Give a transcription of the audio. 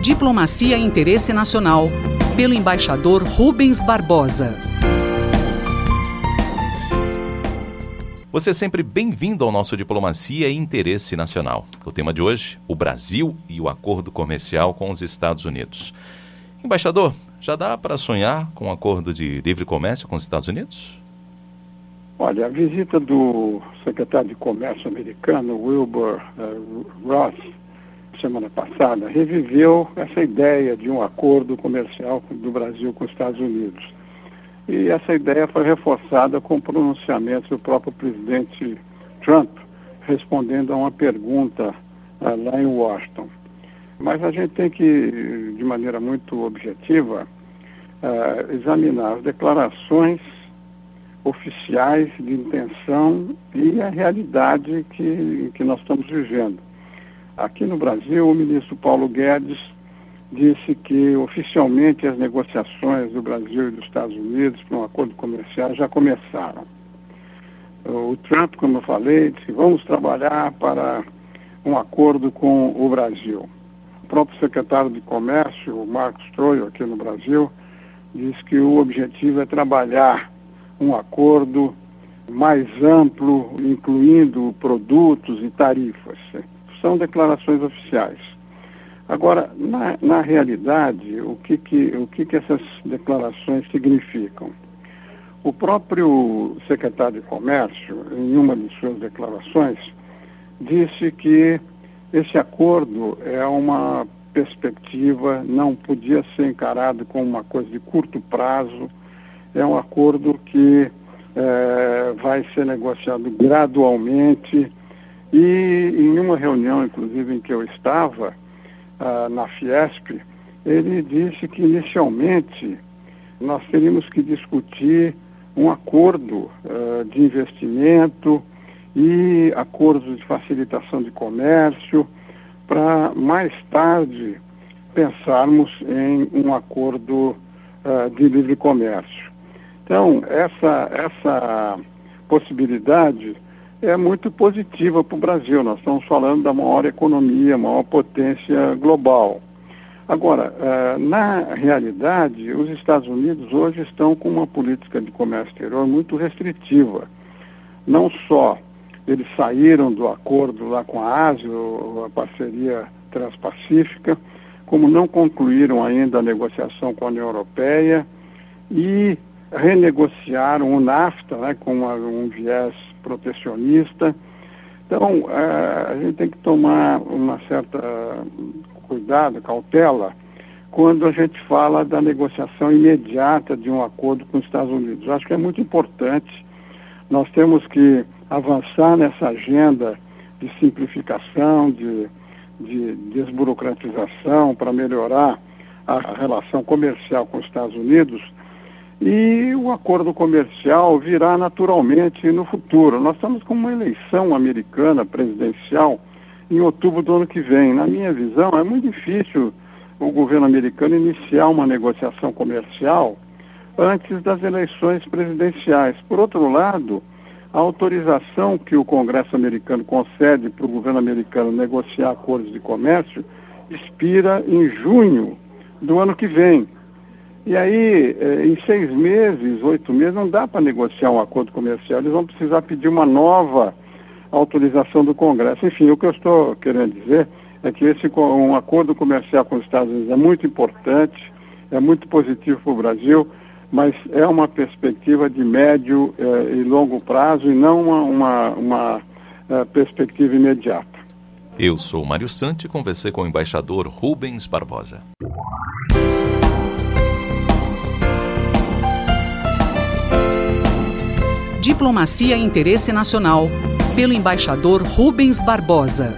Diplomacia e Interesse Nacional, pelo embaixador Rubens Barbosa. Você é sempre bem-vindo ao nosso Diplomacia e Interesse Nacional. O tema de hoje, o Brasil e o acordo comercial com os Estados Unidos. Embaixador, já dá para sonhar com um acordo de livre comércio com os Estados Unidos? Olha, a visita do secretário de Comércio americano, Wilbur uh, Ross, semana passada, reviveu essa ideia de um acordo comercial do Brasil com os Estados Unidos. E essa ideia foi reforçada com pronunciamentos do próprio presidente Trump, respondendo a uma pergunta uh, lá em Washington. Mas a gente tem que, de maneira muito objetiva, uh, examinar as declarações oficiais de intenção e a realidade que, que nós estamos vivendo. Aqui no Brasil, o ministro Paulo Guedes disse que oficialmente as negociações do Brasil e dos Estados Unidos para um acordo comercial já começaram. O Trump, como eu falei, disse vamos trabalhar para um acordo com o Brasil. O próprio secretário de Comércio, o Marcos Troio, aqui no Brasil, disse que o objetivo é trabalhar um acordo mais amplo, incluindo produtos e tarifas. São declarações oficiais. Agora, na, na realidade, o, que, que, o que, que essas declarações significam? O próprio secretário de Comércio, em uma de suas declarações, disse que esse acordo é uma perspectiva, não podia ser encarado como uma coisa de curto prazo, é um acordo que é, vai ser negociado gradualmente e em uma reunião, inclusive, em que eu estava, ah, na Fiesp, ele disse que inicialmente nós teríamos que discutir um acordo uh, de investimento e acordos de facilitação de comércio para mais tarde pensarmos em um acordo uh, de livre comércio. Então, essa, essa possibilidade é muito positiva para o Brasil. Nós estamos falando da maior economia, maior potência global. Agora, uh, na realidade, os Estados Unidos hoje estão com uma política de comércio exterior muito restritiva. Não só eles saíram do acordo lá com a Ásia, a parceria transpacífica, como não concluíram ainda a negociação com a União Europeia e renegociaram o NAFTA né, com uma, um viés protecionista. Então, é, a gente tem que tomar uma certa cuidado, cautela, quando a gente fala da negociação imediata de um acordo com os Estados Unidos. Acho que é muito importante. Nós temos que avançar nessa agenda de simplificação, de, de desburocratização para melhorar a relação comercial com os Estados Unidos e o acordo comercial virá naturalmente no futuro. Nós estamos com uma eleição americana presidencial em outubro do ano que vem. Na minha visão, é muito difícil o governo americano iniciar uma negociação comercial antes das eleições presidenciais. Por outro lado, a autorização que o Congresso americano concede para o governo americano negociar acordos de comércio expira em junho do ano que vem. E aí, eh, em seis meses, oito meses, não dá para negociar um acordo comercial. Eles vão precisar pedir uma nova autorização do Congresso. Enfim, o que eu estou querendo dizer é que esse um acordo comercial com os Estados Unidos é muito importante, é muito positivo para o Brasil, mas é uma perspectiva de médio eh, e longo prazo e não uma, uma, uma eh, perspectiva imediata. Eu sou Mário Santi e conversei com o embaixador Rubens Barbosa. Diplomacia e Interesse Nacional, pelo embaixador Rubens Barbosa.